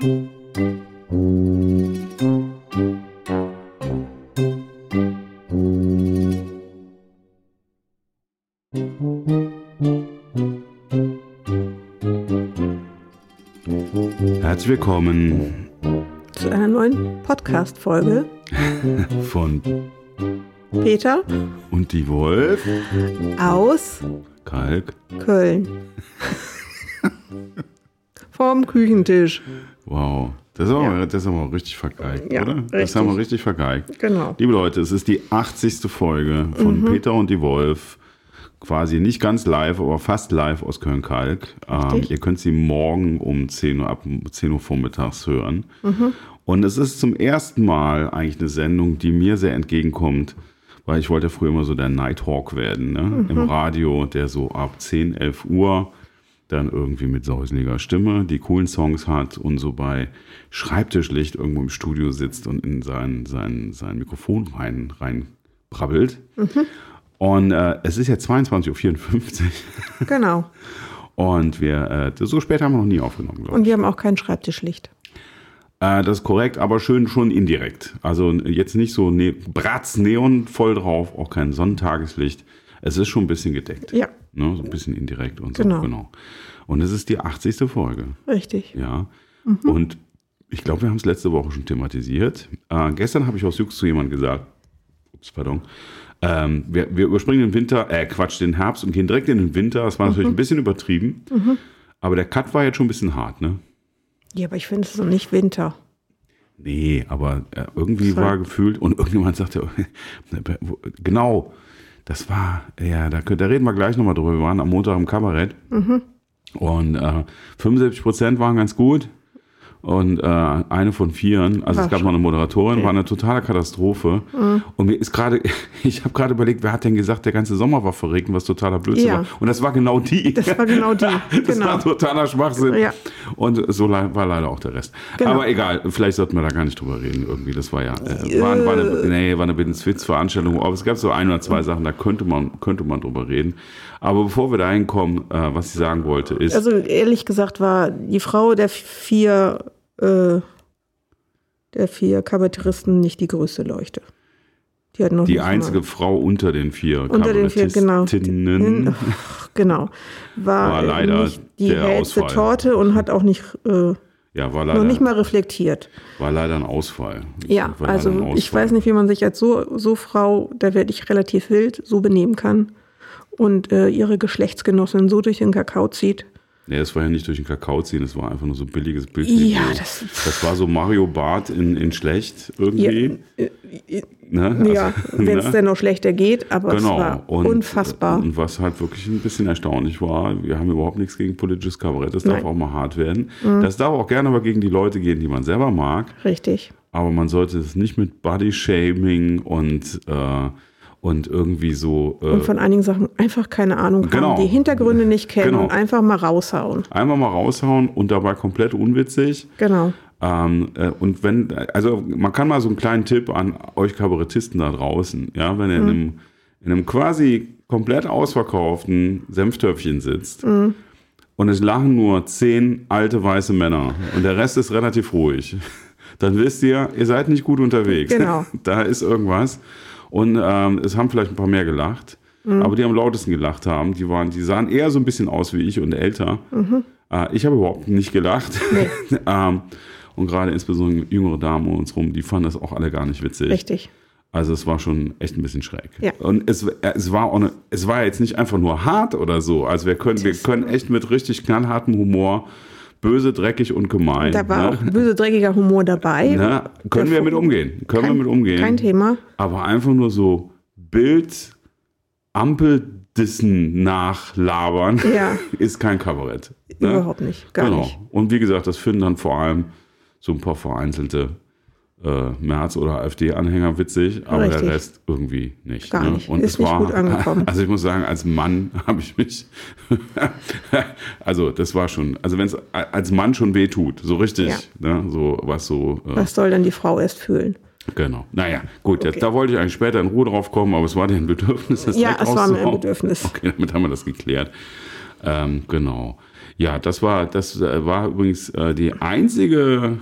Herzlich willkommen zu einer neuen Podcast-Folge von Peter und die Wolf aus Kalk. Köln. Vom Küchentisch. Wow, das ist aber, das ist aber richtig vergeigt, Ja, oder? Das richtig. haben wir richtig vergeigt. Genau. Liebe Leute, es ist die 80. Folge von Peter und die Wolf. Quasi nicht ganz live, aber fast live aus Köln-Kalk. Ähm, ihr könnt sie morgen um 10 Uhr, ab 10 Uhr vormittags hören. Und es ist zum ersten Mal eigentlich eine Sendung, die mir sehr entgegenkommt, weil ich wollte ja früher immer so der Nighthawk werden, ne? im Radio, der so ab 10, 11 Uhr dann irgendwie mit säuseliger Stimme die coolen Songs hat und so bei Schreibtischlicht irgendwo im Studio sitzt und in sein, sein, sein Mikrofon rein, rein brabbelt. Und äh, es ist jetzt 22.54 Uhr Genau. und wir, äh, so spät haben wir noch nie aufgenommen, glaube ich. Und wir haben auch kein Schreibtischlicht. Äh, das ist korrekt, aber schön schon indirekt. Also jetzt nicht so ne Bratz Neon voll drauf, auch kein Sonnentageslicht. Es ist schon ein bisschen gedeckt. Ja, Ne? So ein bisschen indirekt und so. Genau. genau. Und es ist die 80. Folge. richtig. Ja. Und ich glaube, wir haben es letzte Woche schon thematisiert. Äh, gestern habe ich aus Jux zu jemandem gesagt, ups, pardon, ähm, wir, wir überspringen den Winter, äh, Quatsch, den Herbst und gehen direkt in den Winter. Das war natürlich ein bisschen übertrieben. Aber der Cut war jetzt schon ein bisschen hart, ne? Ja, aber ich finde es so nicht Winter. Nee, aber äh, irgendwie Voll. war gefühlt und irgendjemand sagte, genau, das war, ja, da, da reden wir gleich nochmal drüber. Wir waren am Montag im Kabarett. Und äh, 75 Prozent waren ganz gut und äh, eine von vieren, also War es gab schon- noch eine Moderatorin, war eine totale Katastrophe. Und mir ist gerade, ich habe gerade überlegt, wer hat denn gesagt, der ganze Sommer war verregnet, was totaler Blödsinn Ja. war. Und das war genau die. Das war genau die. Das genau. war totaler Schwachsinn. Ja. Und so le- war leider auch der Rest. Genau. Aber egal, vielleicht sollten wir da gar nicht drüber reden irgendwie. Das war ja, äh, war, war eine, nee, war eine Witzveranstaltung. Aber es gab so ein oder zwei Sachen, da könnte man, könnte man drüber reden. Aber bevor wir da hinkommen, äh, was ich sagen wollte, ist, Also ehrlich gesagt war die Frau der vier, äh, der vier Kabarettisten nicht die größte Leuchte. Die hat noch die einzige mal, Frau unter den vier unter den vier, genau. Kabarettistinnen. Genau. War, War leider nicht die hellste Ausfall. Torte und hat auch nicht, äh, Ja, war noch leider, nicht mal reflektiert. war leider ein Ausfall. Ja, also ein ich Ausfall. weiß nicht, wie man sich als so, so Frau, da werde ich relativ wild, so benehmen kann und äh, ihre Geschlechtsgenossin so durch den Kakao zieht. Nee, es war ja nicht durch den Kakao ziehen, es war einfach nur so ein billiges Bild. Ja, das- das war so Mario Barth in, in schlecht irgendwie. ne? Ja, Also, wenn es ne? denn noch schlechter geht, aber Genau. es war und, unfassbar. Und was halt wirklich ein bisschen erstaunlich war, wir haben überhaupt nichts gegen politisches Kabarett, das darf Nein. Mhm. auch mal hart werden. Das darf auch gerne aber gegen die Leute gehen, die man selber mag, Richtig. aber man sollte es nicht mit Body-Shaming und, äh, und irgendwie so äh, Und von einigen Sachen einfach keine Ahnung Genau. haben, die Hintergründe nicht kennen Genau. und einfach mal raushauen. einfach mal raushauen und dabei komplett unwitzig. Genau. Ähm, äh, und wenn, also man kann mal so einen kleinen Tipp an euch Kabarettisten da draußen, ja, wenn ihr in, einem, in einem quasi komplett ausverkauften Senftöpfchen sitzt und es lachen nur zehn alte weiße Männer und der Rest ist relativ ruhig, dann wisst ihr, ihr seid nicht gut unterwegs. Genau. da ist irgendwas. Und ähm, es haben vielleicht ein paar mehr gelacht, aber die am lautesten gelacht haben, die waren, die sahen eher so ein bisschen aus wie ich und älter. Äh, ich habe überhaupt nicht gelacht. ähm, und gerade insbesondere jüngere Damen um uns rum, die fanden das auch alle gar nicht witzig. Richtig. Also es war schon echt ein bisschen schräg. Ja. Und es, es, war auch eine, es war jetzt nicht einfach nur hart oder so. Also wir können, wir können echt mit richtig knallhartem Humor, böse, dreckig und gemein. Da war ne? auch böse, dreckiger Humor dabei. Ne? Können wir mit umgehen. Können Kein- wir mit umgehen. Kein Thema. Aber einfach nur so Bild, Ampeldissen nachlabern Ja. ist kein Kabarett. ne? Überhaupt nicht. Gar genau. nicht. Und wie gesagt, das finden dann vor allem so ein paar vereinzelte äh, Merz- oder AfD-Anhänger witzig, aber Richtig. der Rest irgendwie nicht. Gar ne? nicht. Und Ist es nicht war, gut angekommen. Also ich muss sagen, als Mann habe ich mich, also das war schon, also wenn es als Mann schon weh tut, so richtig, ne? so was so, äh, Was soll dann die Frau erst fühlen? genau. Naja, gut, Okay. da wollte ich eigentlich später in Ruhe drauf kommen, aber es war dir ein Bedürfnis, das Ja, es war mir ein. Bedürfnis. Okay, damit haben wir das geklärt. Ähm, genau. Ja, das war, das äh, war übrigens äh, die einzige,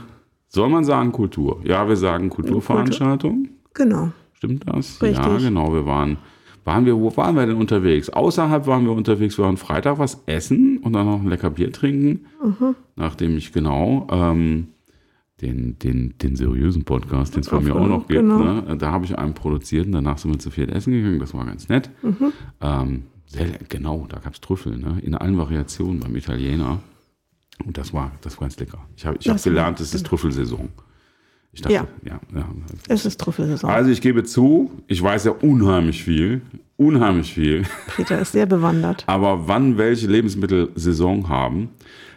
soll man sagen, Kultur. Ja, wir sagen Kulturveranstaltung. Genau. Stimmt das? Richtig. Ja, genau. Wir waren, waren wir, wo waren wir denn unterwegs? Außerhalb waren wir unterwegs. Wir waren Freitag was essen und dann noch ein lecker Bier trinken. Mhm. Nachdem ich genau ähm, den, den, den seriösen Podcast, den es von mir auch noch gibt, Genau. ne? da habe ich einen produziert und danach sind wir zu viert essen gegangen. Das war ganz nett. Mhm. Ähm, sehr, genau, da gab es Trüffel, ne? in allen Variationen beim Italiener. Und das war, das war ganz lecker. Ich habe ich hab gelernt, es ist Trüffelsaison. Ich dachte, Ja. ja, ja. Es ist Trüffelsaison. Also ich gebe zu, ich weiß ja unheimlich viel, unheimlich viel. Peter ist sehr bewandert. Aber wann welche Lebensmittel Saison haben,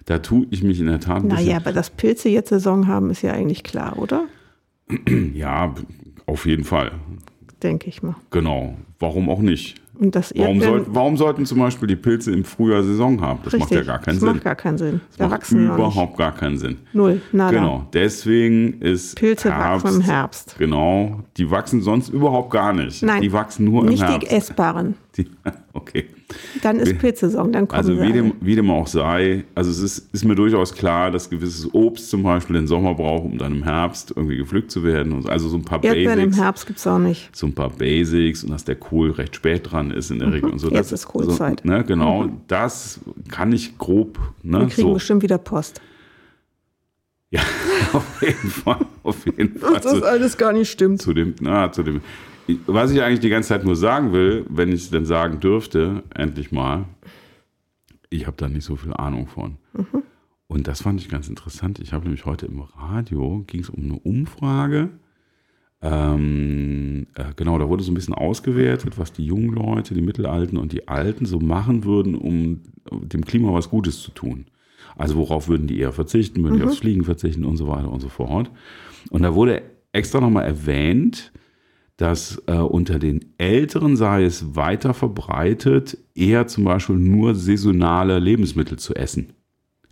da tue ich mich in der Tat ein Naja, bisschen. aber dass Pilze jetzt Saison haben, ist ja eigentlich klar, oder? Ja, auf jeden Fall. Denke ich mal. Genau. Warum auch nicht? Und das Warum, soll, warum sollten zum Beispiel die Pilze im Frühjahr Saison haben? Das macht ja Richtig. gar keinen das Sinn. macht gar keinen Sinn. Da macht wachsen die nicht. überhaupt gar keinen Sinn. Null, nada. Genau. Deswegen ist Pilze Herbst, wachsen im Herbst. Genau. Die wachsen sonst überhaupt gar nicht. Nein, Die wachsen nur Nicht im die Herbst. essbaren. Die, okay. Dann ist Pilzsaison, dann kommen Also wie dem, wie dem auch sei, also es ist, ist mir durchaus klar, dass gewisses Obst zum Beispiel den Sommer braucht, um dann im Herbst irgendwie gepflückt zu werden. Also so ein paar Erdbeeren im Basics. Herbst gibt es auch nicht. so ein paar Basics und dass der Kohl recht spät dran ist in der Regel und so. Mhm. Jetzt das, ist Kohlzeit. So, ne, genau, das kann ich grob. Ne, Wir kriegen so. bestimmt wieder Post. Ja, auf jeden Fall. Auf jeden Fall. Dass das alles gar nicht stimmt. zu dem, na, zu dem. Was ich eigentlich die ganze Zeit nur sagen will, wenn ich es denn sagen dürfte, endlich mal, ich habe da nicht so viel Ahnung von. Mhm. Und das fand ich ganz interessant. Ich habe nämlich heute im Radio, ging es um eine Umfrage. Ähm, äh, genau, da wurde so ein bisschen ausgewertet, was die jungen Leute, die Mittelalten und die Alten so machen würden, um dem Klima was Gutes zu tun. Also worauf würden die eher verzichten, würden die aufs Fliegen verzichten und so weiter und so fort. Und da wurde extra nochmal erwähnt, dass äh, unter den Älteren sei es weiter verbreitet, eher zum Beispiel nur saisonale Lebensmittel zu essen,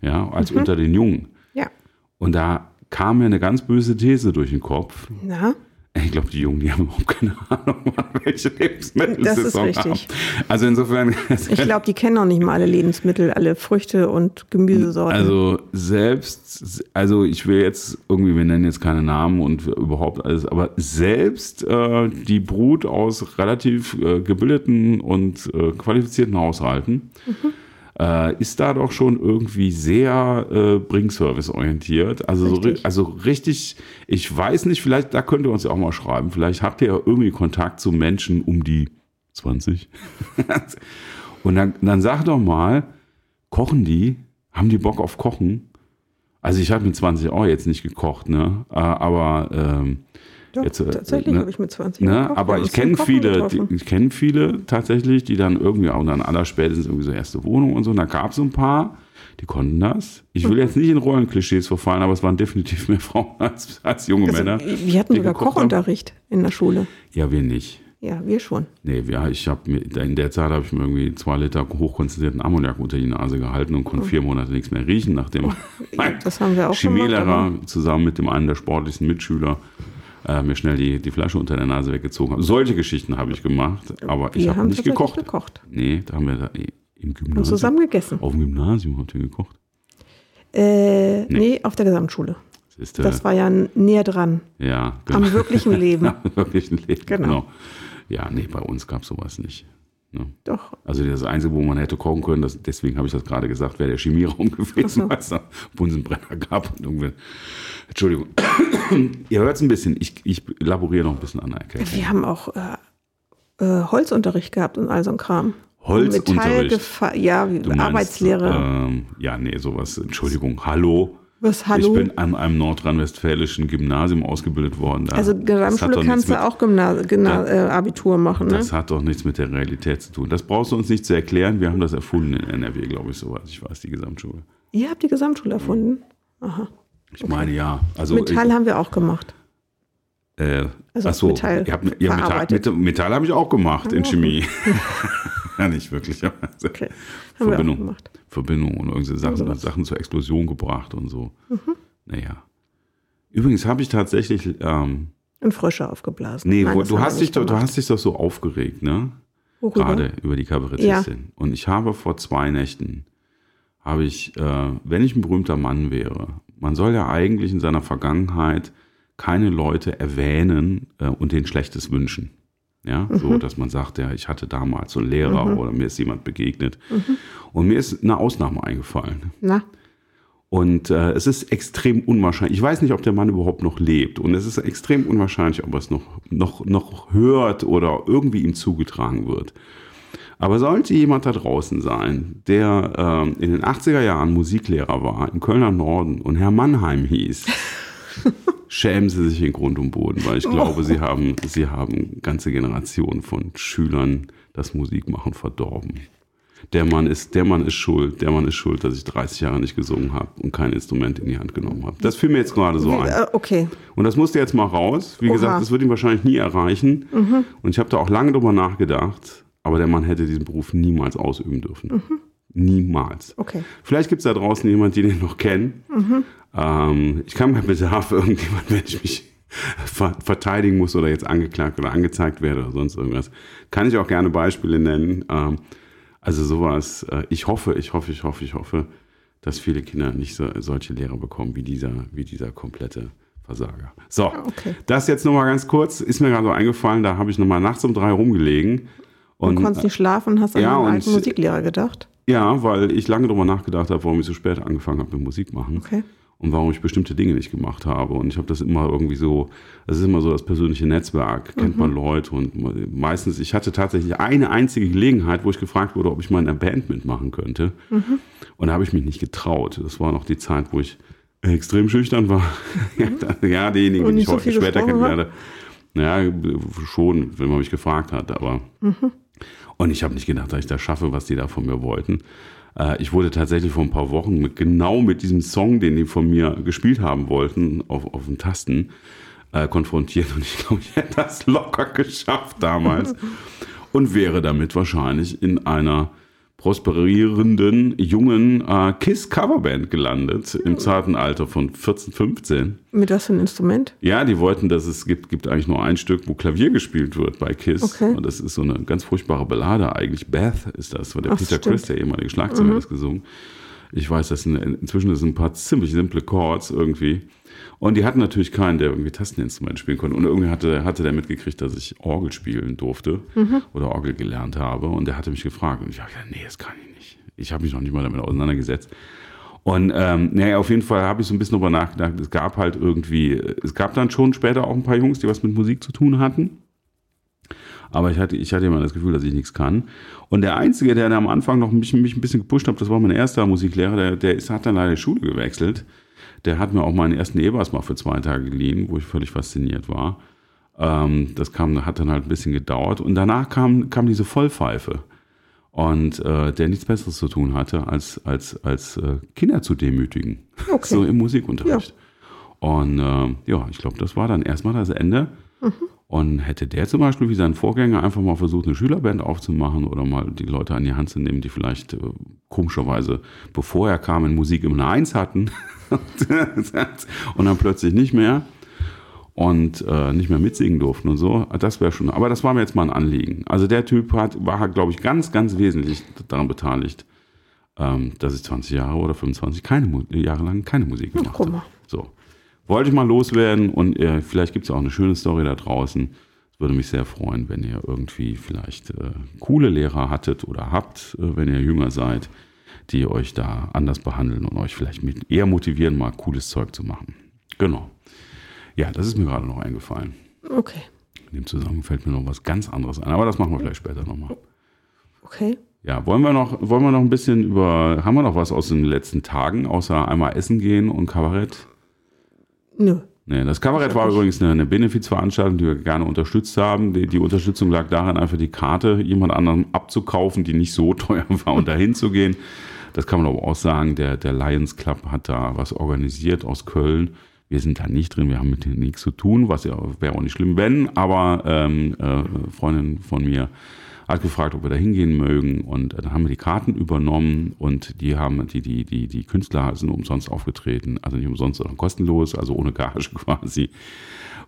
ja, als unter den Jungen. Ja. Und da kam mir eine ganz böse These durch den Kopf. Na, Ich glaube, die Jungen, die haben überhaupt keine Ahnung, welche Lebensmittel Das sie ist richtig. haben. Also insofern, ich glaube, die kennen noch nicht mal alle Lebensmittel, alle Früchte und Gemüsesorten. also selbst, also ich will jetzt irgendwie, wir nennen jetzt keine Namen und überhaupt alles, aber selbst äh, die Brut aus relativ äh, gebildeten und äh, qualifizierten Haushalten äh, ist da doch schon irgendwie sehr äh, Bringservice orientiert. Also so, ri- Richtig. also richtig, ich weiß nicht, vielleicht, da könnt ihr uns ja auch mal schreiben, vielleicht habt ihr ja irgendwie Kontakt zu Menschen um die 20. Und dann, dann sag doch mal, kochen die? Haben die Bock auf Kochen? Also ich habe mit 20 auch jetzt nicht gekocht, ne? Äh, Aber ähm, Doch, jetzt, äh, tatsächlich ne? habe ich mit 20 Ne? Wir Aber ich kenne viele, die, getroffen. ich kenne viele tatsächlich, die dann irgendwie auch dann aller spätestens irgendwie so erste Wohnung und so. Und da gab es so ein paar, die konnten das. Ich Mhm. will jetzt nicht in Rollenklischees verfallen, aber es waren definitiv mehr Frauen als, als junge Also, Männer. wir hatten sogar gekocht haben. Kochunterricht in der Schule. Ja, wir nicht. Ja, wir schon. Nee, wir, ich habe in der Zeit habe ich mir irgendwie zwei Liter hochkonzentrierten Ammoniak unter die Nase gehalten und konnte vier Monate nichts mehr riechen, nachdem mein Das haben wir auch Chemielehrer zusammen mit dem einen der sportlichsten Mitschüler äh, mir schnell die, die Flasche unter der Nase weggezogen hat. Solche Geschichten habe ich gemacht, aber ich habe nicht gekocht. gekocht. Nee, da haben wir da im Und Gymnasium. zusammen gegessen. Auf dem Gymnasium habt ihr gekocht. Äh, nee. auf der Gesamtschule. Das ist äh, Das war ja näher dran. ja, Am wirklichen Leben. Am wirklichen Leben. Genau. Genau. Ja, nee, bei uns gab es sowas nicht. Ne? Doch. Also das Einzige, wo man hätte kochen können, das, deswegen habe ich das gerade gesagt, wäre der Chemieraum gewesen, weil es da Bunsenbrenner gab. Und irgendwie, Entschuldigung. Ihr hört es ein bisschen, ich, ich laboriere noch ein bisschen an der Erkältung. Wir haben auch äh, äh, Holzunterricht gehabt und all so ein Kram. Holzunterricht? Ja, meinst, Arbeitslehre. Ähm, ja, nee, sowas. Entschuldigung. Hallo. Was, hallo? Ich bin an einem nordrhein-westfälischen Gymnasium ausgebildet worden. Da, also Gesamtschule kannst du auch Gymna Gymna äh, Abitur machen, ne? Das hat doch nichts mit der Realität zu tun. Das brauchst du uns nicht zu erklären. Wir haben das erfunden in NRW, glaube ich, soweit ich weiß, die Gesamtschule. Ihr habt die Gesamtschule erfunden. Ich meine, ja. Also, Metall haben wir auch gemacht. Äh, Also ach so, Metall ihr habt, ja, Metall. Metall, Metall habe ich auch gemacht in wir auch Chemie. ja, nicht wirklich. Okay. Haben wir auch Verbindung, gemacht. Verbindung und irgendwelche Sachen, sowas. Sachen zur Explosion gebracht und so. Mhm. Naja. Übrigens habe ich tatsächlich, ähm, Und Frösche aufgeblasen. nee, Nein, du, hast dich doch, du hast dich doch so aufgeregt, ne? Worüber? Gerade über die Kabarettistin. Und ich habe vor zwei Nächten, habe ich, äh, wenn ich ein berühmter Mann wäre, man soll ja eigentlich in seiner Vergangenheit keine Leute erwähnen äh, und denen Schlechtes wünschen. Ja, mhm. so, dass man sagt, ja, ich hatte damals so einen Lehrer mhm. oder mir ist jemand begegnet. Mhm. Und mir ist eine Ausnahme eingefallen. Na? Und äh, es ist extrem unwahrscheinlich. Ich weiß nicht, ob der Mann überhaupt noch lebt. Und es ist extrem unwahrscheinlich, ob er es noch, noch, noch hört oder irgendwie ihm zugetragen wird. Aber sollte jemand da draußen sein, der äh, in den 80er Jahren Musiklehrer war, im Kölner Norden und Herr Mannheim hieß, schämen Sie sich in Grund und Boden, weil ich glaube, oh. Sie haben, Sie haben ganze Generationen von Schülern das Musikmachen verdorben der Mann ist, der Mann ist schuld, der Mann ist schuld, dass ich 30 Jahre nicht gesungen habe und kein Instrument in die Hand genommen habe. Das fiel mir jetzt gerade so ein. Äh, okay. Und das musste jetzt mal raus. Wie Oha. gesagt, das wird ihn wahrscheinlich nie erreichen. Mhm. Und ich habe da auch lange drüber nachgedacht, aber der Mann hätte diesen Beruf niemals ausüben dürfen. Mhm. Niemals. Okay. Vielleicht gibt es da draußen jemanden, den ich noch kenne. Mhm. Ähm, ich kann bei Bedarf irgendjemand, wenn ich mich verteidigen muss oder jetzt angeklagt oder angezeigt werde oder sonst irgendwas, kann ich auch gerne Beispiele nennen. Ähm, also sowas, äh, ich hoffe, ich hoffe, ich hoffe, ich hoffe, dass viele Kinder nicht so, solche Lehrer bekommen wie dieser, wie dieser komplette Versager. So, okay. das jetzt nochmal ganz kurz, ist mir gerade so eingefallen, da habe ich nochmal nachts um drei rumgelegen. Und, du konntest nicht schlafen und hast an ja, einen alten Musiklehrer gedacht? Ja, weil ich lange darüber nachgedacht habe, warum ich so spät angefangen habe mit Musik machen. Okay und warum ich bestimmte Dinge nicht gemacht habe. Und ich habe das immer irgendwie so, das ist immer so das persönliche Netzwerk, kennt mhm. man Leute und meistens, ich hatte tatsächlich eine einzige Gelegenheit, wo ich gefragt wurde, ob ich mal in einer Band mitmachen könnte. Mhm. Und da habe ich mich nicht getraut. Das war noch die Zeit, wo ich extrem schüchtern war. Mhm. ja, diejenigen, die ich so heute später kennenlerne. Ja, schon, wenn man mich gefragt hat, aber. Und ich habe nicht gedacht, dass ich das schaffe, was die da von mir wollten. Äh, ich wurde tatsächlich vor ein paar Wochen mit, genau mit diesem Song, den die von mir gespielt haben wollten, auf, auf den Tasten äh, konfrontiert. Und ich glaube, ich hätte das locker geschafft damals. und wäre damit wahrscheinlich in einer prosperierenden jungen äh, Kiss-Coverband gelandet im zarten Alter von 14, 15. Mit was für ein Instrument? Ja, die wollten, dass es gibt, gibt eigentlich nur ein Stück, wo Klavier gespielt wird bei Kiss. Okay. Und das ist so eine ganz furchtbare Ballade eigentlich. Beth ist das, weil der Ach, Peter stimmt. Chris, der ehemalige Schlagzeuger, mhm. das gesungen. Ich weiß, das sind, inzwischen sind ein paar ziemlich simple Chords irgendwie. Und die hatten natürlich keinen, der irgendwie Tasteninstrument spielen konnte. Und irgendwie hatte, hatte der mitgekriegt, dass ich Orgel spielen durfte mhm. oder Orgel gelernt habe. Und der hatte mich gefragt. Und ich habe gesagt, nee, das kann ich nicht. Ich habe mich noch nicht mal damit auseinandergesetzt. Und ähm, naja, auf jeden Fall habe ich so ein bisschen darüber nachgedacht. Es gab halt irgendwie, es gab dann schon später auch ein paar Jungs, die was mit Musik zu tun hatten. Aber ich hatte, ich hatte immer das Gefühl, dass ich nichts kann. Und der Einzige, der am Anfang noch mich, mich ein bisschen gepusht hat, das war mein erster Musiklehrer, der, der ist, hat dann leider die Schule gewechselt. Der hat mir auch meinen ersten E-Bass mal für zwei Tage geliehen, wo ich völlig fasziniert war. Ähm, das kam, hat dann halt ein bisschen gedauert. Und danach kam, kam diese Vollpfeife. Und äh, der nichts Besseres zu tun hatte, als, als, als äh, Kinder zu demütigen. Okay. So im Musikunterricht. Ja. Und äh, ja, ich glaube, das war dann erstmal das Ende. Mhm. Und hätte der zum Beispiel wie sein Vorgänger einfach mal versucht, eine Schülerband aufzumachen oder mal die Leute an die Hand zu nehmen, die vielleicht äh, komischerweise, bevor er kam, in Musik im 1 hatten und dann plötzlich nicht mehr und äh, nicht mehr mitsingen durften und so, das wäre schon, aber das war mir jetzt mal ein Anliegen. Also der Typ hat, war, glaube ich, ganz, ganz wesentlich daran beteiligt, ähm, dass ich 20 Jahre oder 25 keine, Jahre lang keine Musik gemacht habe. So wollte ich mal loswerden und äh, vielleicht gibt es auch eine schöne Story da draußen. Es würde mich sehr freuen, wenn ihr irgendwie vielleicht äh, coole Lehrer hattet oder habt, äh, wenn ihr jünger seid, die euch da anders behandeln und euch vielleicht mit eher motivieren, mal cooles Zeug zu machen. Genau. Ja, das ist mir gerade noch eingefallen. Okay. In dem Zusammenhang fällt mir noch was ganz anderes ein, aber das machen wir vielleicht später nochmal. Okay. Ja, wollen wir noch, wollen wir noch ein bisschen über, haben wir noch was aus den letzten Tagen, außer einmal essen gehen und Kabarett? Nö. Nee, das Kabarett war übrigens eine, eine Benefizveranstaltung, die wir gerne unterstützt haben. Die, die, Unterstützung lag darin, einfach die Karte jemand anderem abzukaufen, die nicht so teuer war und dahin zu gehen. Das kann man aber auch sagen, der, der Lions Club hat da was organisiert aus Köln. Wir sind da nicht drin, wir haben mit denen nichts zu tun, was ja wäre auch nicht schlimm, wenn, aber ähm, äh, Freundin von mir hat gefragt, ob wir da hingehen mögen und dann haben wir die Karten übernommen und die haben, die, die, die, die Künstler sind umsonst aufgetreten, also nicht umsonst, sondern kostenlos, also ohne Gage quasi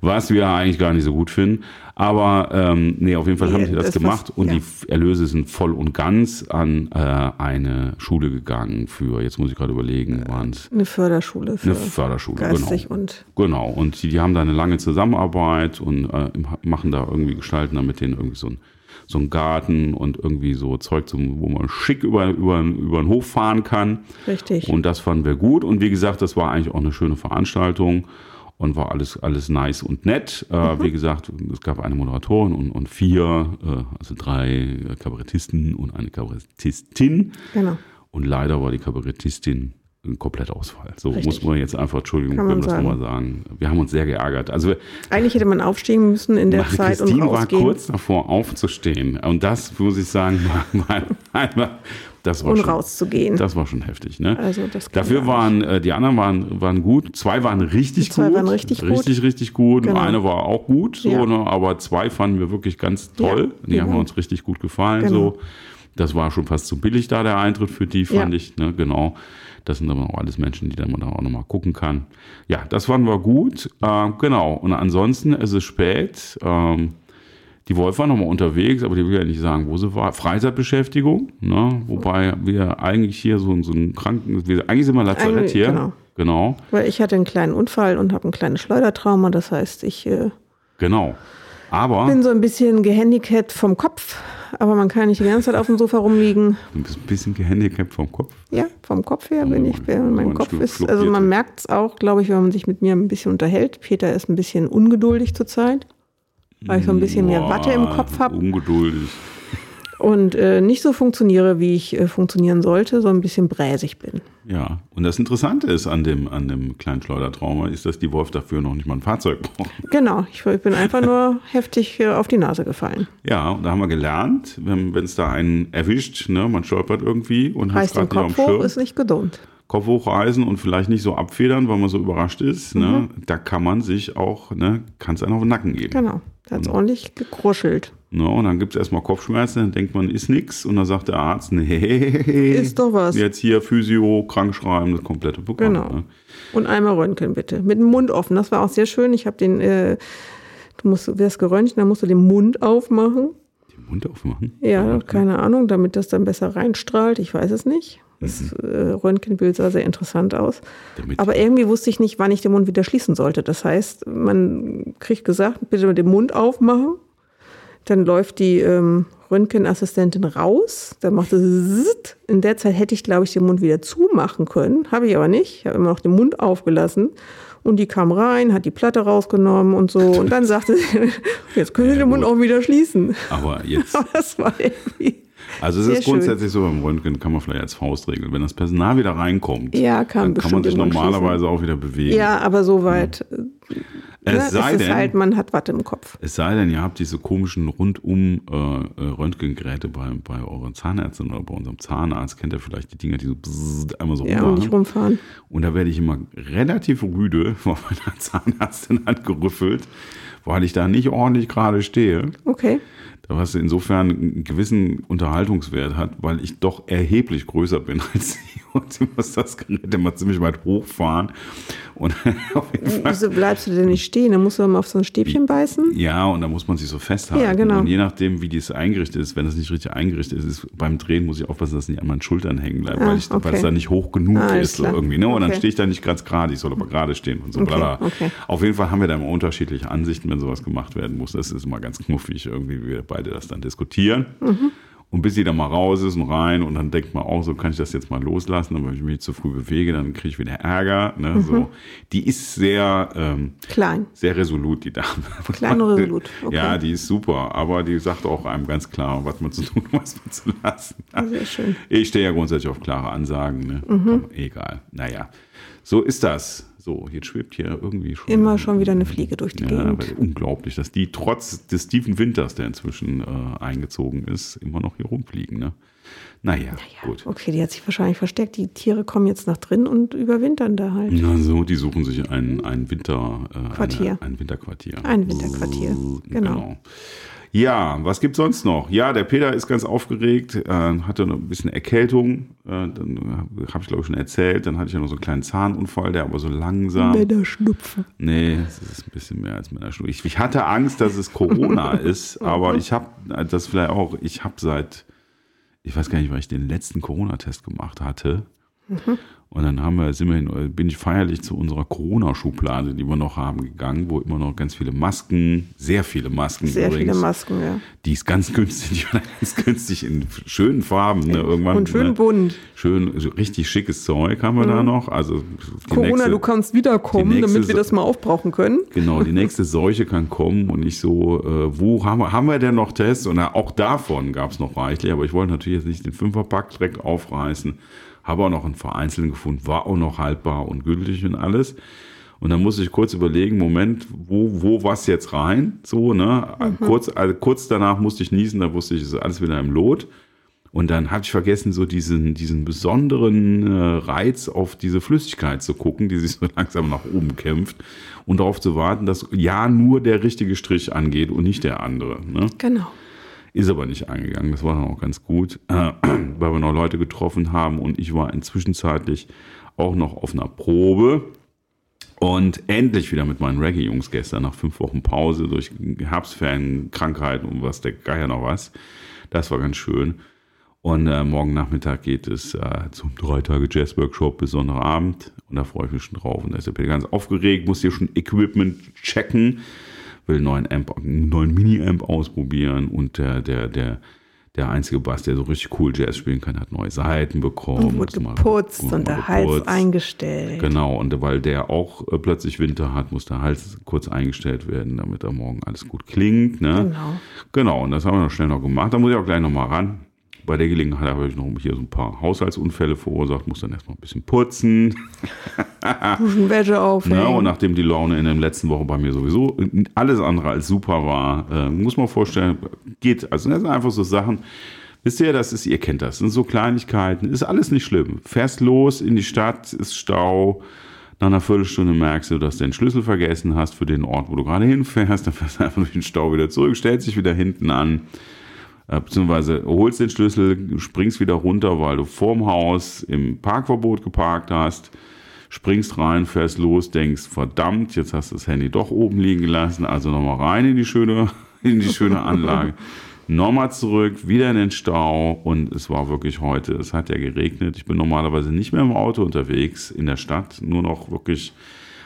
was wir eigentlich gar nicht so gut finden. Aber ähm, nee, auf jeden Fall haben sie das, das gemacht was, und ja. die Erlöse sind voll und ganz an äh, eine Schule gegangen für, jetzt muss ich gerade überlegen, waren es. Eine Förderschule für eine Förderschule, geistig genau. und. Genau. Und die, die haben da eine lange Zusammenarbeit und äh, machen da irgendwie, gestalten da mit denen irgendwie so ein so ein Garten und irgendwie so Zeug, wo man schick über, über, über den Hof fahren kann. Richtig. Und das fanden wir gut. Und wie gesagt, das war eigentlich auch eine schöne Veranstaltung und war alles, alles nice und nett. Äh, mhm. Wie gesagt, es gab eine Moderatorin und, und vier, äh, also drei Kabarettisten und eine Kabarettistin. Genau. Und leider war die Kabarettistin ein Komplettausfall. So Richtig. muss man jetzt einfach, Entschuldigung, können wir das nochmal sagen. Wir haben uns sehr geärgert. Also Eigentlich hätte man aufstehen müssen in der Zeit Christine und rausgehen. war kurz davor aufzustehen. Und das, muss ich sagen, war einfach das war und schon, rauszugehen. Das war schon heftig. Ne? Also das Dafür waren äh, die anderen waren, waren gut. Zwei waren richtig die zwei gut. waren richtig gut. Richtig, richtig gut. Genau. Eine war auch gut, so, Ja. ne? aber zwei fanden wir wirklich ganz toll. Ja, die die haben uns richtig gut gefallen. Genau. So. Das war schon fast zu billig da, der Eintritt für die, fand Ja. ich. Ne? Genau. Das sind aber auch alles Menschen, die dann man da auch nochmal gucken kann. Ja, das fanden wir gut. Äh, genau. Und ansonsten ist es spät. Ähm, die Wolf war nochmal unterwegs, aber die will ja nicht sagen, wo sie war. Freizeitbeschäftigung, ne? wobei wir eigentlich hier so, so einen Kranken, wir, eigentlich sind wir Lazarett Eigentlich, hier. genau. Genau, Weil ich hatte einen kleinen Unfall und habe ein kleines Schleudertrauma. Das heißt, ich äh, genau. Aber bin so ein bisschen gehandicapt vom Kopf. Aber man kann nicht die ganze Zeit auf dem Sofa rumliegen. du bist ein bisschen gehandicapt vom Kopf. Ja, vom Kopf her bin Oh, ich, mein mein Kopf ist, also man merkt es auch, glaube ich, wenn man sich mit mir ein bisschen unterhält. Peter ist ein bisschen ungeduldig zurzeit, weil ich so ein bisschen mehr Watte im Kopf habe Ungeduldig. und äh, nicht so funktioniere, wie ich äh, funktionieren sollte, so ein bisschen bräsig bin. Ja, und das Interessante ist an dem, an dem kleinen Schleudertrauma, ist, dass die Wolf dafür noch nicht mal ein Fahrzeug braucht. Genau, ich, ich bin einfach nur heftig äh, auf die Nase gefallen. Ja, und da haben wir gelernt, wenn es da einen erwischt, ne, man stolpert irgendwie und hat Reißt den gerade nicht hoch, Schirm. ist nicht gesund. Kopf hochreißen und vielleicht nicht so abfedern, weil man so überrascht ist, ne, Mhm. da kann man sich auch, ne, kann es einen auf den Nacken geben. Genau, da hat es ordentlich gekruschelt. Ne, und dann gibt es erstmal Kopfschmerzen, dann denkt man, ist nix. Und dann sagt der Arzt, nee, Ist doch was. jetzt hier Physio, krankschreiben, das komplette Programm. Genau. Ne? Und einmal Röntgen bitte. Mit dem Mund offen. Das war auch sehr schön. Ich habe den, äh, du musst, wirst geröntgt, dann musst du den Mund aufmachen. Den Mund aufmachen? Ja, keine Ahnung, damit das dann besser reinstrahlt. Ich weiß es nicht. Das äh, Röntgenbild sah sehr interessant aus. Damit, Aber irgendwie wusste ich nicht, wann ich den Mund wieder schließen sollte. Das heißt, man kriegt gesagt, bitte mit dem Mund aufmachen. Dann läuft die ähm, Röntgenassistentin raus. Dann macht sie zzt. In der Zeit hätte ich, glaube ich, den Mund wieder zumachen können. Habe ich aber nicht. Ich habe immer noch den Mund aufgelassen. Und die kam rein, hat die Platte rausgenommen und so. Und dann sagte sie, jetzt können Sie den Mund auch wieder schließen. aber jetzt, Aber das war irgendwie. also es ist grundsätzlich so beim Röntgen, kann man vielleicht als Faustregel, wenn das Personal wieder reinkommt, Ja, kann dann kann man sich normalerweise auch wieder bewegen. Ja, aber soweit. äh, Es ne, sei es ist denn- halt, man hat Watte im Kopf. Es sei denn, ihr habt diese komischen rundum äh, äh, Röntgengeräte bei, bei euren Zahnärzten oder bei unserem Zahnarzt, kennt ihr vielleicht die Dinger, die so einmal so Ja, und nicht rumfahren. Und da werde ich immer relativ rüde von meiner Zahnärztin angerüffelt, weil ich da nicht ordentlich gerade stehe. Okay. Da was insofern einen gewissen Unterhaltungswert hat, weil ich doch erheblich größer bin als sie. Und sie muss das Gerät immer ziemlich weit hochfahren. Und Wieso bleibst du denn nicht stehen? Dann musst du mal auf so ein Stäbchen beißen. Ja, und da muss man sich so festhalten. Ja, genau. Und je nachdem, wie dies eingerichtet ist, wenn das nicht richtig eingerichtet ist, ist beim Drehen muss ich aufpassen, dass es nicht an meinen Schultern hängen bleibt, Ah, weil, ich, weil okay. es da nicht hoch genug Ah, ist so irgendwie. Ne? Und dann Okay. stehe ich da nicht ganz gerade, ich soll aber gerade stehen und so. Okay, bla, bla. okay. Auf jeden Fall haben wir da immer unterschiedliche Ansichten, wenn sowas gemacht werden muss. Das ist immer ganz knuffig, irgendwie, wie wir beide das dann diskutieren. Mhm. Und bis sie dann mal raus ist und rein und dann denkt man auch, so kann ich das jetzt mal loslassen, aber wenn ich mich zu früh bewege, dann kriege ich wieder Ärger. Ne? Mhm. So. Die ist sehr, ähm, Klein. sehr resolut, die Dame. Klein und resolut, okay. Ja, die ist super, aber die sagt auch einem ganz klar, was man zu tun und was man zu lassen. hat. Sehr schön. Ich stehe ja grundsätzlich auf klare Ansagen. Ne? Mhm. Egal. Naja, so ist das. So, jetzt schwebt hier irgendwie schon. Immer schon wieder eine Fliege durch die Ja, Gegend. unglaublich, dass die trotz des tiefen Winters, der inzwischen äh, eingezogen ist, immer noch hier rumfliegen. Ne? Naja, gut. Okay, die hat sich wahrscheinlich versteckt. Die Tiere kommen jetzt nach drin und überwintern da halt. Na so, die suchen sich ein, ein Winter, äh, Quartier. Eine, ein Winterquartier. Ein Winterquartier, genau. Ja, was gibt's sonst noch? Ja, der Peter ist ganz aufgeregt, äh, hatte noch ein bisschen Erkältung, äh, dann habe ich glaube ich schon erzählt, dann hatte ich ja noch so einen kleinen Zahnunfall, der aber so langsam. Männerschnupfen. Nee, es ist ein bisschen mehr als Männerschnupfen. Ich, ich hatte Angst, dass es Corona ist, aber ich habe das vielleicht auch, ich habe seit, ich weiß gar nicht, weil ich den letzten Corona-Test gemacht hatte. Und dann haben wir, sind wir hin, bin ich feierlich zu unserer Corona-Schublade, die wir noch haben, gegangen, wo immer noch ganz viele Masken, sehr viele Masken Sehr übrigens, viele Masken, ja. die ist ganz günstig, die waren ganz günstig in schönen Farben, ne, irgendwann. Und schön ne, bunt. Schön, so richtig schickes Zeug haben wir da noch. Also Corona, nächste- du kannst wiederkommen, nächste damit wir das mal aufbrauchen können. Genau, die nächste Seuche kann kommen und nicht so, äh, wo haben wir, haben wir denn noch Tests? Und auch davon gab es noch reichlich, aber ich wollte natürlich jetzt nicht den Fünferpack direkt aufreißen. Habe auch noch einen vereinzelten gefunden, war auch noch haltbar und gültig und alles. Und dann musste ich kurz überlegen, Moment, wo, wo was jetzt rein? So, ne? Kurz, also kurz danach musste ich niesen, da wusste ich, es ist alles wieder im Lot. Und dann hatte ich vergessen, so diesen, diesen besonderen äh, Reiz auf diese Flüssigkeit zu gucken, die sich so langsam nach oben kämpft und darauf zu warten, dass ja nur der richtige Strich angeht und nicht der andere. Ne? Genau. Ist aber nicht angegangen. Das war dann auch ganz gut, äh, weil wir noch Leute getroffen haben und ich war inzwischenzeitlich auch noch auf einer Probe. Und endlich wieder mit meinen Reggae-Jungs gestern nach fünf Wochen Pause durch Herbstferien, Krankheiten und was der Geier noch was. Das war ganz schön. Und äh, morgen Nachmittag geht es äh, zum drei Tage Jazz-Workshop bis Sonnabend. Und da freue ich mich schon drauf. Und da ist der Peter ganz aufgeregt, muss hier schon Equipment checken, will einen neuen Amp, einen neuen Mini-Amp ausprobieren. Und der, der, der, der einzige Bass, der so richtig cool Jazz spielen kann, hat neue Seiten bekommen. Und wurde mal- geputzt und der Hals geputzt. eingestellt. Genau, und weil der auch äh, plötzlich Winter hat, muss der Hals kurz eingestellt werden, damit er morgen alles gut klingt. Ne? Genau. Genau, und das haben wir noch schnell noch gemacht. Da muss ich auch gleich noch mal ran. Bei der Gelegenheit habe ich noch hier so ein paar Haushaltsunfälle verursacht, muss dann erstmal ein bisschen putzen. Duschen, Wäsche aufhängen. Ne? Und nachdem die Laune in der letzten Woche bei mir sowieso alles andere als super war, äh, muss man vorstellen, geht. Also das sind einfach so Sachen. Wisst ihr, das ist, ihr kennt das, das sind so Kleinigkeiten, ist alles nicht schlimm. Fährst los in die Stadt, ist Stau. Nach einer Viertelstunde merkst du, dass du den Schlüssel vergessen hast für den Ort, wo du gerade hinfährst. Dann fährst du einfach durch den Stau wieder zurück, stellst dich wieder hinten an. Äh, Beziehungsweise holst den Schlüssel, springst wieder runter, weil du vorm Haus im Parkverbot geparkt hast, springst rein, fährst los, denkst, verdammt, jetzt hast du das Handy doch oben liegen gelassen, also nochmal rein in die schöne, in die schöne Anlage. Nochmal zurück, wieder in den Stau und es war wirklich heute, es hat ja geregnet. Ich bin normalerweise nicht mehr im Auto unterwegs in der Stadt, nur noch wirklich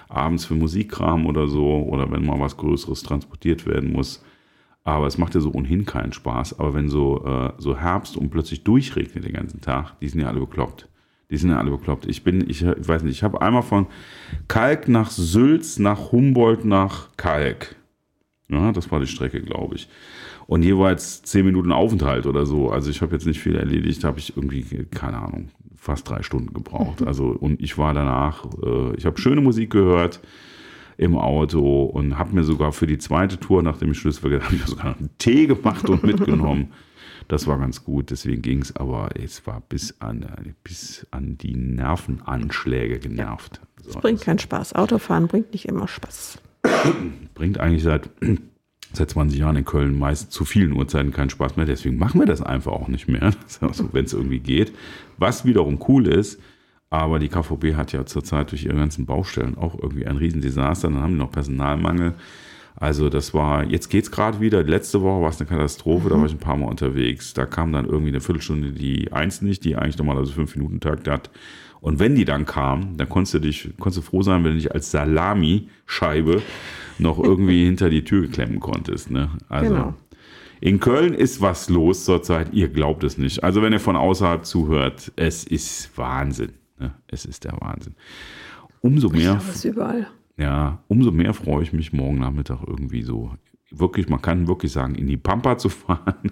abends für Musikkram oder so oder wenn mal was Größeres transportiert werden muss. Aber es macht ja so ohnehin keinen Spaß. Aber wenn so, äh, so Herbst und plötzlich durchregnet den ganzen Tag, die sind ja alle bekloppt. Die sind ja alle bekloppt. Ich bin, ich, ich weiß nicht, ich habe einmal von Kalk nach Sülz, nach Humboldt, nach Kalk. Ja, das war die Strecke, glaube ich. Und jeweils zehn Minuten Aufenthalt oder so. Also ich habe jetzt nicht viel erledigt, habe ich irgendwie, keine Ahnung, fast drei Stunden gebraucht. Also und ich war danach, äh, ich habe schöne Musik gehört im Auto und habe mir sogar für die zweite Tour, nachdem ich vergessen habe, ich sogar einen Tee gemacht und mitgenommen. Das war ganz gut, deswegen ging es, aber es war bis an, bis an die Nervenanschläge genervt. So, Das bringt keinen Spaß. Autofahren bringt nicht immer Spaß. bringt eigentlich seit, seit 20 Jahren in Köln meist zu vielen Uhrzeiten keinen Spaß mehr. Deswegen machen wir das einfach auch nicht mehr, also, wenn es irgendwie geht. Was wiederum cool ist, aber die KVB hat ja zurzeit durch ihre ganzen Baustellen auch irgendwie ein Riesendesaster. Dann haben die noch Personalmangel. Also das war, jetzt geht's gerade wieder. Letzte Woche war es eine Katastrophe, da war ich ein paar Mal unterwegs. Da kam dann irgendwie eine Viertelstunde die Eins nicht, die eigentlich normalerweise fünf Minuten Takt hat. Und wenn die dann kam, dann konntest du dich, konntest du froh sein, wenn du dich als Salami-Scheibe noch irgendwie hinter die Tür klemmen konntest. Ne? Also Genau. in Köln ist was los zurzeit. Ihr glaubt es nicht. Also wenn ihr von außerhalb zuhört, es ist Wahnsinn. Ne? Es ist der Wahnsinn. Umso mehr, Das ist überall. ja, umso mehr freue ich mich morgen Nachmittag irgendwie so wirklich, man kann wirklich sagen, in die Pampa zu fahren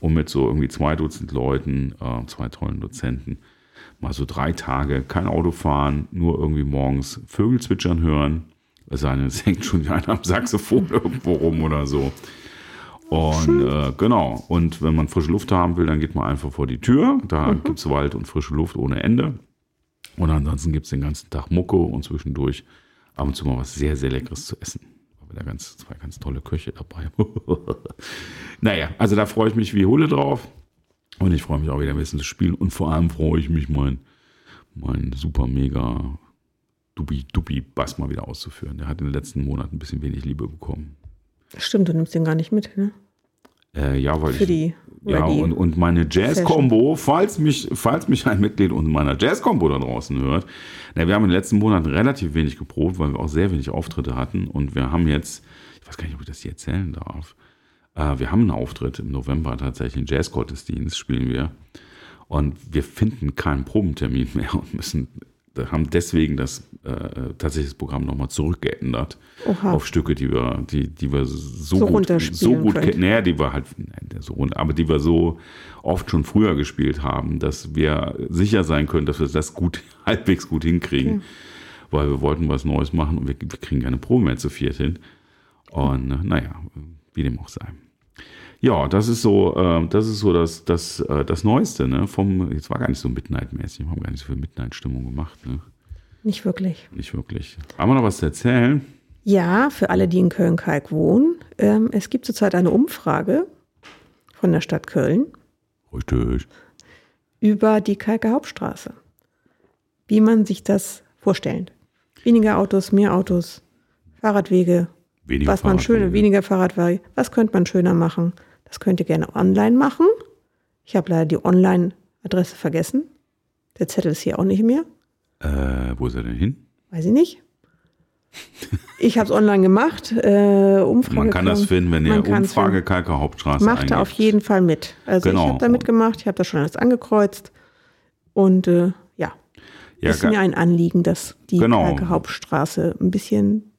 und mit so irgendwie zwei Dutzend Leuten, äh, zwei tollen Dozenten, mal so drei Tage kein Auto fahren, nur irgendwie morgens Vögel zwitschern hören. Es sei denn, es hängt schon einer am Saxophon irgendwo rum oder so. Und äh, genau, und wenn man frische Luft haben will, dann geht man einfach vor die Tür. Da gibt es Wald und frische Luft ohne Ende. Und ansonsten gibt es den ganzen Tag Mucke und zwischendurch ab und zu mal was sehr, sehr Leckeres zu essen. wieder ganz, zwei ganz tolle Köche dabei. naja, also da freue ich mich wie Hulle drauf. Und ich freue mich auch wieder ein bisschen zu spielen. Und vor allem freue ich mich, mein, mein super mega Dubi Dubi Bass mal wieder auszuführen. Der hat in den letzten Monaten ein bisschen wenig Liebe bekommen. Stimmt, du nimmst den gar nicht mit, ne? Äh, ja, weil Für ich, die ja, und, und meine Jazz-Combo, falls mich, falls mich ein Mitglied unter meiner Jazz-Combo da draußen hört, na, wir haben in den letzten Monaten relativ wenig geprobt, weil wir auch sehr wenig Auftritte hatten. Und wir haben jetzt, ich weiß gar nicht, ob ich das hier erzählen darf, äh, wir haben einen Auftritt im November tatsächlich, einen Jazz-Gottesdienst spielen wir. Und wir finden keinen Probentermin mehr und müssen haben deswegen das äh, tatsächlich das Programm nochmal zurückgeändert Oha. auf Stücke, die wir, die, die wir so, So gut, so gut kennen. Naja, die wir halt, nein, so runter, aber die wir so oft schon früher gespielt haben, dass wir sicher sein können, dass wir das gut, halbwegs gut hinkriegen. Weil wir wollten was Neues machen und wir, wir kriegen keine Probe mehr zu viert hin. Und äh, naja, wie dem auch sei. Ja, das ist so, äh, das ist so das, das, äh, das Neueste, ne? Vom, jetzt war gar nicht so Midnight-mäßig, wir haben gar nicht so viel Midnight-Stimmung gemacht, ne? Nicht wirklich. Nicht wirklich. Haben wir noch was zu erzählen? Ja, für alle, die in Köln-Kalk wohnen. Ähm, es gibt zurzeit eine Umfrage von der Stadt Köln Richtig. über die Kalker Hauptstraße. Wie man sich das vorstellt. Weniger Autos, mehr Autos, Fahrradwege, Weniger was man schöner, weniger Fahrradwege, was könnte man schöner machen? Das könnt ihr gerne online machen. Ich habe leider die Online-Adresse vergessen. Der Zettel ist hier auch nicht mehr. Äh, wo ist er denn hin? Weiß ich nicht. Ich habe es online gemacht. Äh, Umfrage Man kann das finden, wenn ihr Umfrage. Kalker Hauptstraße Macht da auf eingibt. jeden Fall mit. Also Genau. ich habe da mitgemacht, ich habe das schon alles angekreuzt. Und äh, ja, Ja, ist mir ein Anliegen, dass die Genau. Kalker Hauptstraße ein bisschen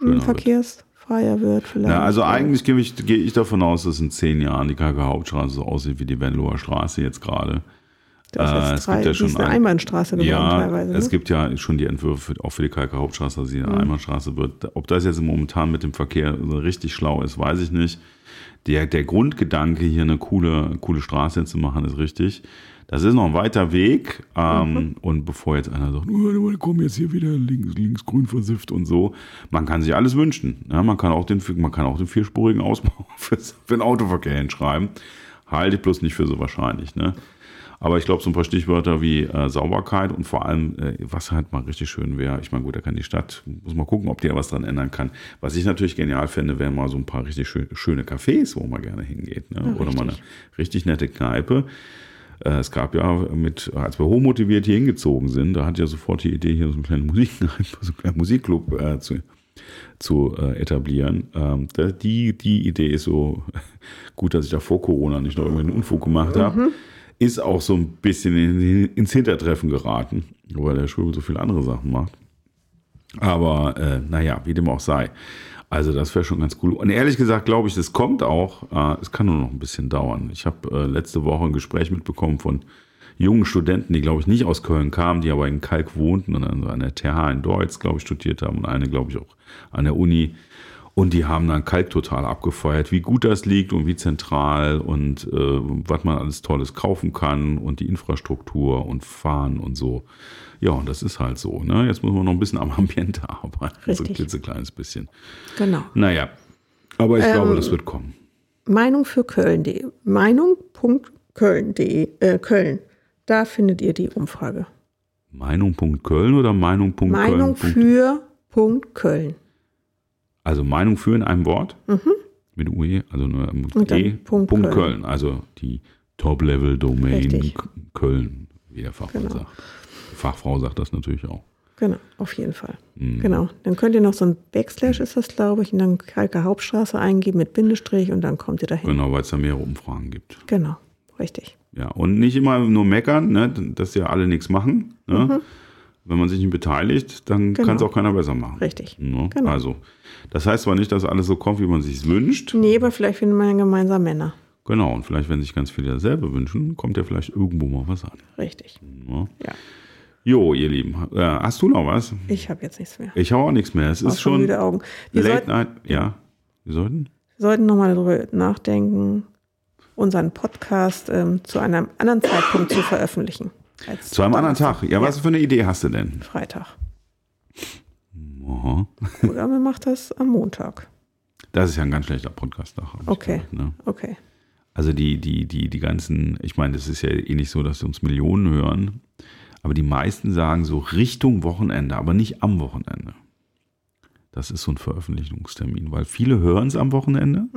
Schöner hm, wird. Verkehrsfreier wird. Vielleicht. Ja, also eigentlich gehe ich, gehe ich davon aus, dass in zehn Jahren die Kalker Hauptstraße so aussieht wie die Venloer Straße jetzt gerade. das ist äh, es drei, gibt ja schon eine ein- Einbahnstraße geworden Ja, teilweise. es ne? gibt ja schon die Entwürfe auch für die Kalker Hauptstraße, dass sie eine Einbahnstraße wird. Ob das jetzt momentan mit dem Verkehr so richtig schlau ist, weiß ich nicht. Der, der Grundgedanke, hier eine coole, coole Straße zu machen, ist richtig. Das ist noch ein weiter Weg. Ähm, Mhm. Und bevor jetzt einer sagt, oh, kommen jetzt hier wieder links, links grün versifft und so, man kann sich alles wünschen. Ja, man, kann auch den, man kann auch den vierspurigen Ausbau für, für den Autoverkehr hinschreiben. Halte ich bloß nicht für so wahrscheinlich. Ne? Aber ich glaube, so ein paar Stichwörter wie äh, Sauberkeit und vor allem, äh, was halt mal richtig schön wäre, ich meine, gut, da kann die Stadt, muss mal gucken, ob die da was dran ändern kann. Was ich natürlich genial fände, wären mal so ein paar richtig schön, schöne Cafés, wo man gerne hingeht. Ne? Oder mal eine richtig nette Kneipe. Äh, Es gab ja mit, als wir hochmotiviert hier hingezogen sind, da hat ja sofort die Idee, hier so einen kleinen, Musik, so einen kleinen Musikclub äh, zu, zu äh, etablieren. Ähm, die, die Idee ist so gut, dass ich da vor Corona nicht noch irgendeinen Unfug gemacht habe. Ist auch so ein bisschen in, ins Hintertreffen geraten, weil der Schwurbel so viele andere Sachen macht. Aber äh, naja, wie dem auch sei. Also das wäre schon ganz cool. Und ehrlich gesagt glaube ich, das kommt auch. Äh, es kann nur noch ein bisschen dauern. Ich habe äh, letzte Woche ein Gespräch mitbekommen von jungen Studenten, die glaube ich nicht aus Köln kamen, die aber in Kalk wohnten und an, an der TH in Deutsch, glaube ich, studiert haben und eine, glaube ich, auch an der Uni. Und die haben dann Kalk total abgefeuert, wie gut das liegt und wie zentral und äh, was man alles Tolles kaufen kann und die Infrastruktur und Fahren und so. Ja, und das ist halt so. Ne? Jetzt muss man noch ein bisschen am Ambiente arbeiten. So ein Richtig. klitzekleines bisschen. Genau. Naja, aber ich glaube, Ähm, das wird kommen. Meinung für Köln.de. Meinung.köln.de. Äh, Köln. Da findet ihr die Umfrage. Meinung.köln oder Meinung.köln? Meinung für Punkt Köln. Also Meinung für in einem Wort? Mit UE, also nur mit Und E. Punkt Punkt Köln. Köln. Also die Top-Level-Domain Köln, wie der Fachmann Genau. sagt. Die Fachfrau sagt das natürlich auch. Genau, auf jeden Fall. Mhm. Genau. Dann könnt ihr noch so ein Backslash ist das, glaube ich, und dann Kalker Hauptstraße eingeben mit Bindestrich und dann kommt ihr dahin. Genau, weil es da mehrere Umfragen gibt. Genau, richtig. Ja, und nicht immer nur meckern, ne, dass ja alle nichts machen. Ne? Wenn man sich nicht beteiligt, dann. Genau. kann es auch keiner besser machen. Richtig. Ne? Genau. Also, das heißt zwar nicht, dass alles so kommt, wie man sich wünscht. Nee, aber vielleicht finden wir ja gemeinsam Männer. Genau, und vielleicht, wenn sich ganz viele dasselbe wünschen, kommt ja vielleicht irgendwo mal was an. Richtig. Ne? Ja. Jo, ihr Lieben, äh, hast du noch was? Ich habe jetzt nichts mehr. Ich habe auch nichts mehr. Es Auch ist schon müde Augen. Wir Late sollten, Night. Ja, wir sollten? wir sollten nochmal darüber nachdenken, unseren Podcast ähm, zu einem anderen Zeitpunkt zu veröffentlichen. Als Zu einem anderen. Tag. Ja, was für eine Idee hast du denn? Freitag. Aha. Oder man macht das am Montag. Das ist ja ein ganz schlechter Podcast-Tag. Okay. gehört, Ne? Okay. Also die, die, die, die ganzen, ich meine, das ist ja eh nicht so, dass uns Millionen hören, aber die meisten sagen so Richtung Wochenende, aber nicht am Wochenende. Das ist so ein Veröffentlichungstermin, weil viele hören es am Wochenende.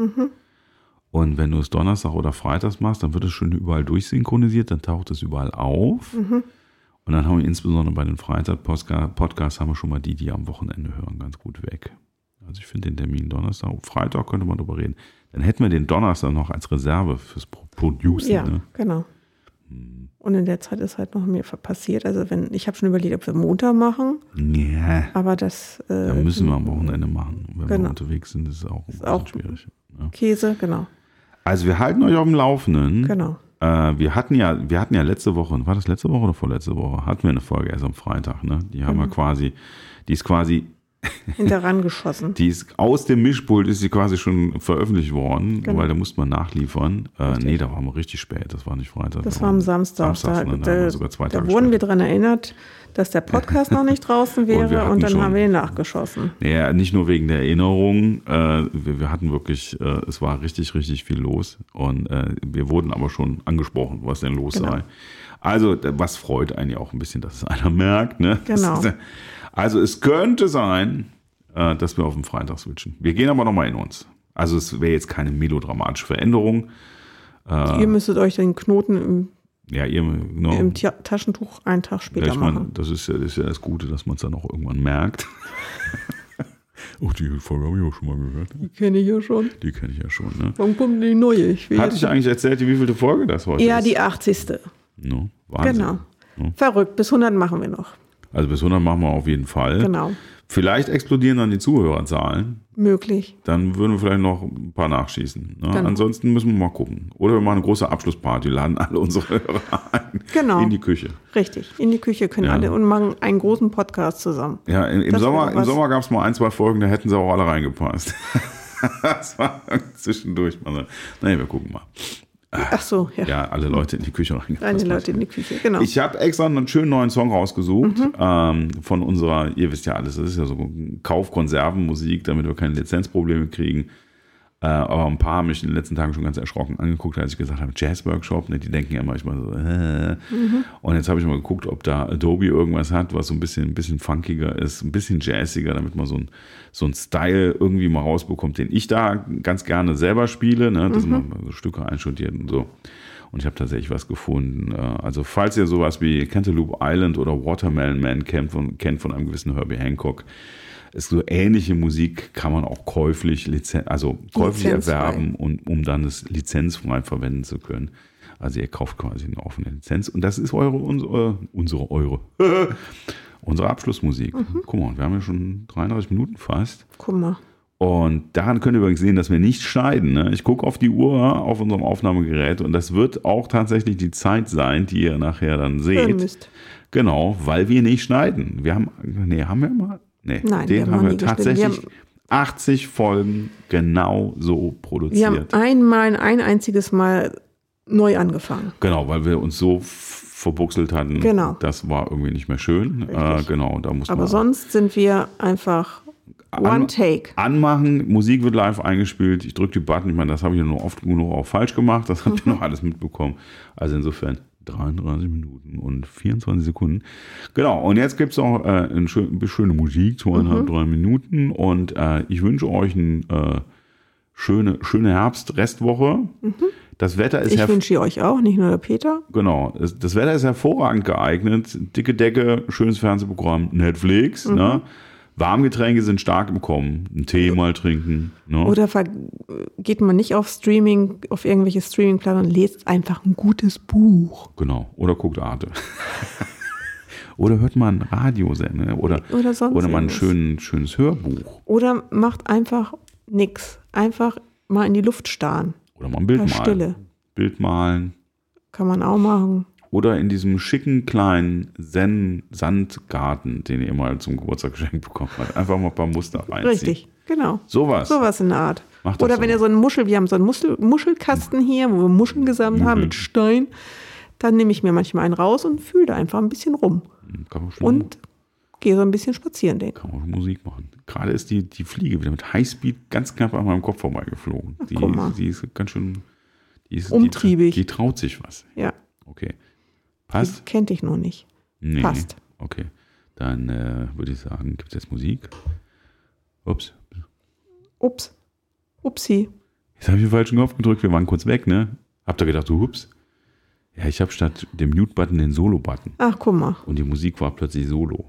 Und wenn du es Donnerstag oder Freitags machst, dann wird es schon überall durchsynchronisiert, dann taucht es überall auf. Und dann haben wir insbesondere bei den Freitag-Podcasts haben wir schon mal die, die am Wochenende hören, ganz gut weg. Also ich finde den Termin Donnerstag, Freitag könnte man drüber reden. Dann hätten wir den Donnerstag noch als Reserve fürs Pro- Producen. Ja, Ne? genau. Hm. Und in der Zeit ist halt noch mehr passiert. Also wenn, ich habe schon überlegt, ob wir Montag machen, Ja, aber das äh, da müssen wir am Wochenende machen. Wenn wir Genau. unterwegs sind, ist es auch, ein bisschen auch- schwierig. Ja. Käse, genau. Also wir halten euch auf dem Laufenden. Genau. Äh, wir hatten ja, wir hatten ja letzte Woche, war das letzte Woche oder vorletzte Woche? Hatten wir eine Folge erst am Freitag, ne? Die haben Mhm. wir quasi, die ist quasi, Hinteran geschossen. die ist aus dem Mischpult ist sie quasi schon veröffentlicht worden, Genau. weil da musste man nachliefern. Äh, nee, da waren wir richtig spät, das war nicht Freitag. Das da war am Samstag. Samstags, Da, ne? da, da, wurden wir daran erinnert, dass der Podcast noch nicht draußen wäre hatten und, dann schon- haben wir ihn nachgeschossen. Ja, nicht nur wegen der Erinnerung. Äh, wir, wir hatten wirklich, äh, es war richtig, richtig viel los. Und äh, wir wurden aber schon angesprochen, was denn los Genau. sei. Also, was freut einen ja auch ein bisschen, dass es einer merkt. Ne? Genau. Also, es könnte sein, äh, dass wir auf den Freitag switchen. Wir gehen aber nochmal in uns. Also, es wäre jetzt keine melodramatische Veränderung. Ihr müsstet euch den Knoten im, Ja, ihr, genau. im Tia- Taschentuch einen Tag Ja, später ich meine, machen. das ist ja, das ist ja das Gute, dass man es dann auch irgendwann merkt. oh, die Folge habe ich auch schon mal gehört. Die kenne ich ja schon. Die kenne ich ja schon. Ne? Warum kommt die neue? Ich will Hatte ich eigentlich erzählt, wie vielte Folge das heute ja, ist? die 80. No, Wahnsinn. Genau. Verrückt. Bis 100 machen wir noch. Also bis 100 machen wir auf jeden Fall. Genau. Vielleicht explodieren dann die Zuhörerzahlen. Möglich. Dann würden wir vielleicht noch ein paar nachschießen. Ne? Genau. Ansonsten müssen wir mal gucken. Oder wir machen eine große Abschlussparty, laden alle unsere Hörer ein. Genau. In die Küche. Richtig. In die Küche können Ja. alle und machen einen großen Podcast zusammen. Ja, im, im Sommer, im. Sommer gab es mal ein, zwei Folgen, da hätten sie auch alle reingepasst. das war zwischendurch mal so. Nee, wir gucken mal. Ach so, ja. Ja, alle Leute in die Küche reingepasst. Eine Leute in die Küche. Genau. Ich habe extra einen schönen neuen Song rausgesucht Mhm. ähm, von unserer, ihr wisst ja alles, das ist ja so Kaufkonservenmusik, damit wir keine Lizenzprobleme kriegen. Äh, aber ein paar haben mich in den letzten Tagen schon ganz erschrocken angeguckt, als ich gesagt habe, Jazzworkshop, ne, die denken ja manchmal so, äh. Mhm. Und jetzt habe ich mal geguckt, ob da Adobe irgendwas hat, was so ein bisschen, ein bisschen funkiger ist, ein bisschen jazziger, damit man so ein, so ein Style irgendwie mal rausbekommt, den ich da ganz gerne selber spiele, ne, Mhm. dass man so Stücke einstudiert und so. Und ich habe tatsächlich was gefunden. Äh, Also falls ihr sowas wie Cantaloupe Island oder Watermelon Man kennt von, kennt von einem gewissen Herbie Hancock, ist so ähnliche Musik kann man auch käuflich, Lizen also käuflich Lizenzfrei. erwerben, und, um dann es lizenzfrei verwenden zu können. Also ihr kauft quasi eine offene Lizenz und das ist eure, unsere, unsere, eure, unsere Abschlussmusik. Guck mal, wir haben ja schon 33 Minuten fast. Guck mal. Und daran könnt ihr übrigens sehen, dass wir nicht schneiden. Ne? Ich gucke auf die Uhr auf unserem Aufnahmegerät und das wird auch tatsächlich die Zeit sein, die ihr nachher dann seht. Genau, weil wir nicht schneiden. Wir haben, nee, haben wir mal? Nee, Nein, wir den haben haben noch wir tatsächlich Wir 80 Folgen genau so Wir haben produziert. einmal, ein einziges Mal neu angefangen. Genau, weil wir uns so verbuchselt hatten. Genau. Das war irgendwie nicht mehr schön. Äh, genau, da muss Aber sonst sind wir einfach An- one take. anmachen, Musik wird live eingespielt, ich drücke die Button, ich meine, das habe ich ja nur oft genug auch falsch gemacht, das habt ihr noch alles mitbekommen. Also insofern 33 Minuten und 24 Sekunden. Genau, und jetzt gibt es auch äh, eine schön, schöne Musik, zweieinhalb, Mhm. drei Minuten und äh, ich wünsche euch eine äh, schöne, schöne Herbst-Restwoche. Das Wetter ist Mhm. Ich wünsche euch auch, nicht nur der Peter. Genau, das Wetter ist hervorragend geeignet. Dicke Decke, schönes Fernsehprogramm, Netflix. Ne? Warmgetränke sind stark im Kommen. Einen Tee mal trinken. Ne? Oder geht man nicht auf Streaming, auf irgendwelche Streaming-Plattformen und lest einfach ein gutes Buch. Genau. Oder guckt Arte. oder hört mal ein Radiosender. Oder, Oder sonst oder mal ein schön, schönes Hörbuch. Oder macht einfach nix. Einfach mal in die Luft starren. Oder mal ein Bild Mal malen. Stille. Bild malen. Kann man auch machen. Oder in diesem schicken kleinen Zen Sandgarten, den ihr mal zum Geburtstag geschenkt bekommen habt. Einfach mal ein paar Muster reinziehen. Richtig, genau. Sowas. Sowas in der Art. Macht Oder so. wenn ihr so einen Muschel, wir haben so einen Muschel, Muschelkasten hier, wo wir Muscheln gesammelt haben mit Stein, dann nehme ich mir manchmal einen raus und fühle da einfach ein bisschen rum. Kann man schon Und gehe so ein bisschen spazieren, denke Kann man Musik machen. Gerade ist die, die Fliege wieder mit Highspeed ganz knapp an meinem Kopf vorbeigeflogen. Die, die ist ganz schön. Die ist, Umtriebig. Die, die traut sich was. Ja, Okay. Passt? kennt ich noch nicht. Nee. passt. Okay. Dann äh, würde ich sagen, gibt es jetzt Musik? Ups. Ups. Upsi. Jetzt habe ich den falschen Knopf gedrückt. Wir waren kurz weg, ne? Habt ihr gedacht, du hups? Ja, ich habe statt dem Mute-Button den Solo-Button. Ach, guck mal. Und die Musik war plötzlich solo.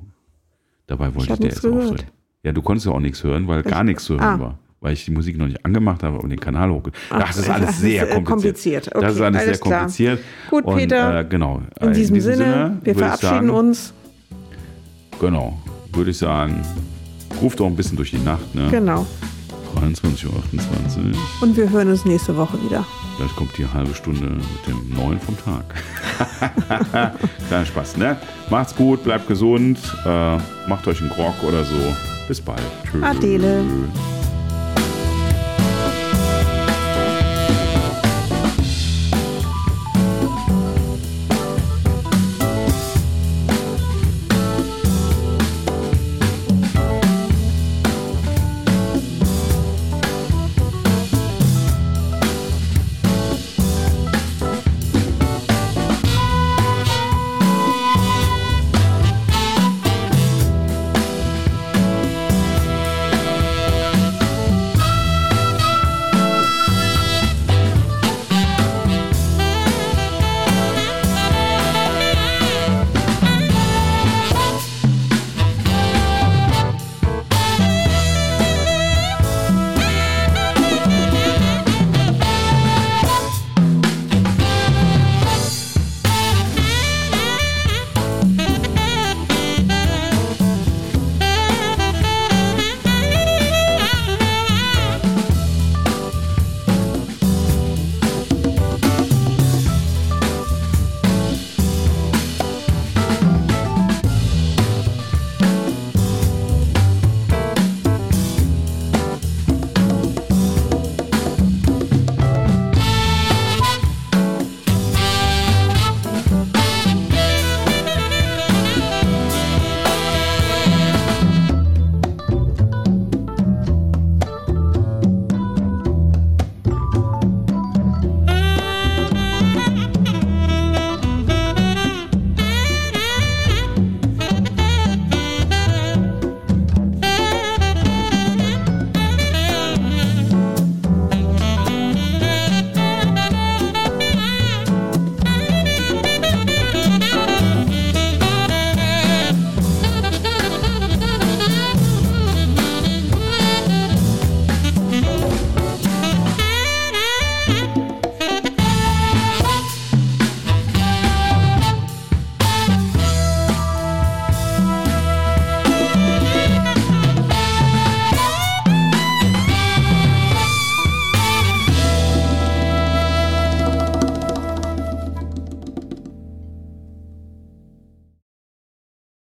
Dabei wollte ich, der nichts jetzt aufdrehen. Ja, du konntest ja auch nichts hören, weil gar nichts zu hören ah. war. Weil ich die Musik noch nicht angemacht habe und den Kanal. Ach, das ist alles sehr äh, kompliziert. kompliziert. das ist Okay, alles sehr alles klar. kompliziert. Gut, Und, Peter. Äh, genau. In diesem, Sinne, wir würde ich verabschieden sagen, uns. Genau. Würde ich sagen, ruft auch ein bisschen durch die Nacht, ne? Genau. 23.28 Uhr. Und wir hören uns nächste Woche wieder. Gleich kommt die halbe Stunde mit dem neuen vom Tag. Kleiner Spaß, ne? Macht's gut, bleibt gesund, äh, macht euch einen Grog oder so. Bis bald. Tschüss. Adele.